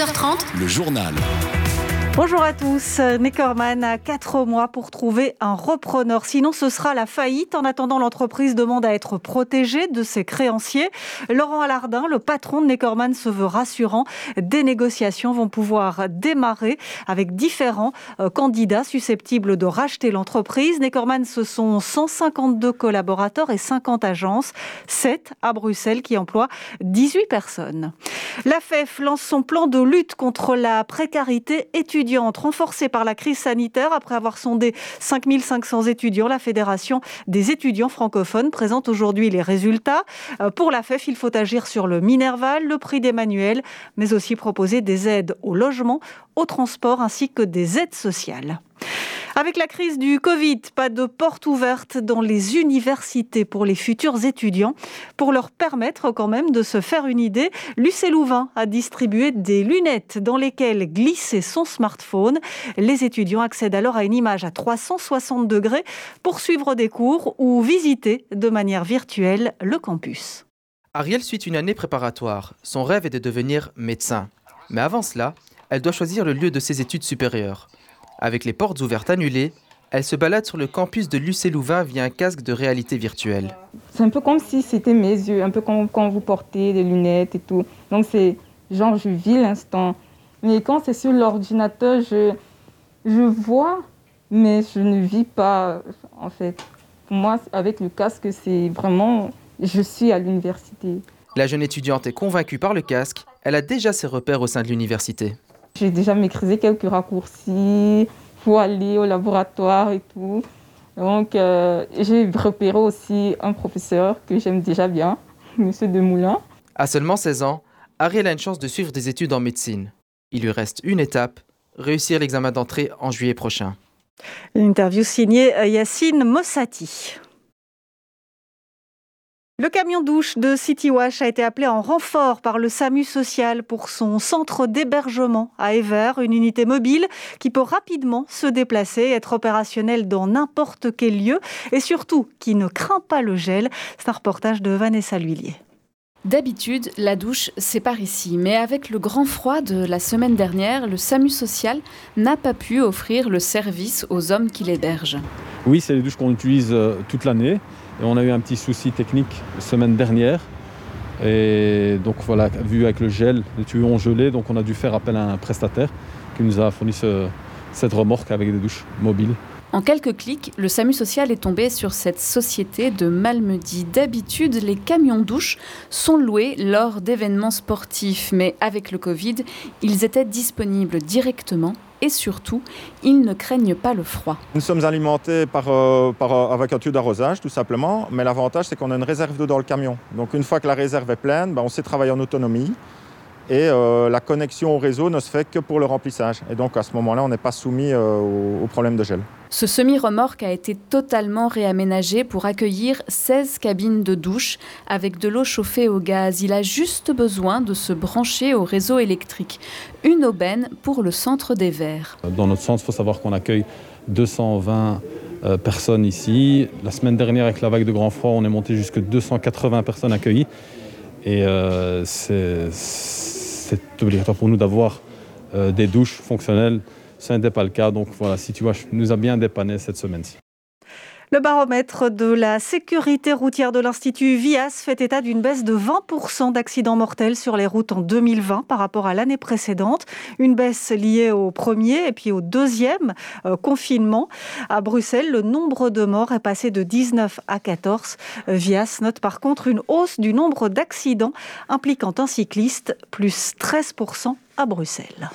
11h30, le journal. Bonjour à tous. Neckerman a quatre mois pour trouver un repreneur. Sinon, ce sera la faillite. En attendant, l'entreprise demande à être protégée de ses créanciers. Laurent Alardin, le patron de Neckerman, se veut rassurant. Des négociations vont pouvoir démarrer avec différents euh, candidats susceptibles de racheter l'entreprise. Neckerman, ce sont 152 collaborateurs et 50 agences, 7 à Bruxelles qui emploient 18 personnes. La FEF lance son plan de lutte contre la précarité étudiante renforcée par la crise sanitaire. Après avoir sondé 5500 étudiants, la Fédération des étudiants francophones présente aujourd'hui les résultats. Euh, pour la FEF, il faut agir sur le Minerval, le prix des manuels, mais aussi proposer des aides au logement, au transport ainsi que des aides sociales. Avec la crise du Covid, pas de porte ouverte dans les universités pour les futurs étudiants. Pour leur permettre quand même de se faire une idée, Lucé Louvain a distribué des lunettes dans lesquelles glisser son smartphone. Les étudiants accèdent alors à une image à 360 degrés pour suivre des cours ou visiter de manière virtuelle le campus. Ariel suit une année préparatoire. Son rêve est de devenir médecin. Mais avant cela, elle doit choisir le lieu de ses études supérieures. Avec les portes ouvertes annulées, elle se balade sur le campus de l'UC via un casque de réalité virtuelle. C'est un peu comme si c'était mes yeux, un peu comme quand vous portez des lunettes et tout. Donc c'est genre je vis l'instant. Mais quand c'est sur l'ordinateur, je, je vois, mais je ne vis pas en fait. Pour moi, avec le casque, c'est vraiment je suis à l'université. La jeune étudiante est convaincue par le casque. Elle a déjà ses repères au sein de l'université. J'ai déjà maîtrisé quelques raccourcis pour aller au laboratoire et tout. Donc, euh, j'ai repéré aussi un professeur que j'aime déjà bien, M. Demoulin. À seulement 16 ans, Ariel a une chance de suivre des études en médecine. Il lui reste une étape, réussir l'examen d'entrée en juillet prochain. Une interview signée Yacine Mossati. Le camion douche de CityWash a été appelé en renfort par le SAMU social pour son centre d'hébergement à Ever, une unité mobile qui peut rapidement se déplacer et être opérationnelle dans n'importe quel lieu et surtout qui ne craint pas le gel. C'est un reportage de Vanessa Lhuillier. D'habitude, la douche, c'est par ici. Mais avec le grand froid de la semaine dernière, le SAMU social n'a pas pu offrir le service aux hommes qui l'hébergent. Oui, c'est les douches qu'on utilise euh, toute l'année. Et on a eu un petit souci technique semaine dernière. Et donc voilà, vu avec le gel, les tuyaux ont gelé, donc on a dû faire appel à un prestataire qui nous a fourni cette remorque avec des douches mobiles. En quelques clics, le SAMU social est tombé sur cette société de Malmedy. D'habitude, les camions douches sont loués lors d'événements sportifs, mais avec le Covid, ils étaient disponibles directement et surtout, ils ne craignent pas le froid. Nous sommes alimentés par, euh, euh, avec un tuyau d'arrosage tout simplement, mais l'avantage c'est qu'on a une réserve d'eau dans le camion. Donc une fois que la réserve est pleine, ben, on sait travailler en autonomie et euh, la connexion au réseau ne se fait que pour le remplissage. Et donc à ce moment-là, on n'est pas soumis au problème de gel. Ce semi-remorque a été totalement réaménagé pour accueillir 16 cabines de douche avec de l'eau chauffée au gaz. Il a juste besoin de se brancher au réseau électrique. Une aubaine pour le centre des Verts. Dans notre centre, il faut savoir qu'on accueille 220 euh, personnes ici. La semaine dernière, avec la vague de grand froid, on est monté jusqu'à 280 personnes accueillies. Et euh, c'est obligatoire pour nous d'avoir euh, des douches fonctionnelles ce n'était pas le cas. Donc voilà, si tu vois, nous a bien dépanné cette semaine-ci. Le baromètre de la sécurité routière de l'Institut VIAS fait état d'une baisse de 20% d'accidents mortels sur les routes en 2020 par rapport à l'année précédente. Une baisse liée au premier et puis au deuxième euh, confinement. À Bruxelles, le nombre de morts est passé de 19 à 14. VIAS note par contre une hausse du nombre d'accidents impliquant un cycliste, plus 13% à Bruxelles.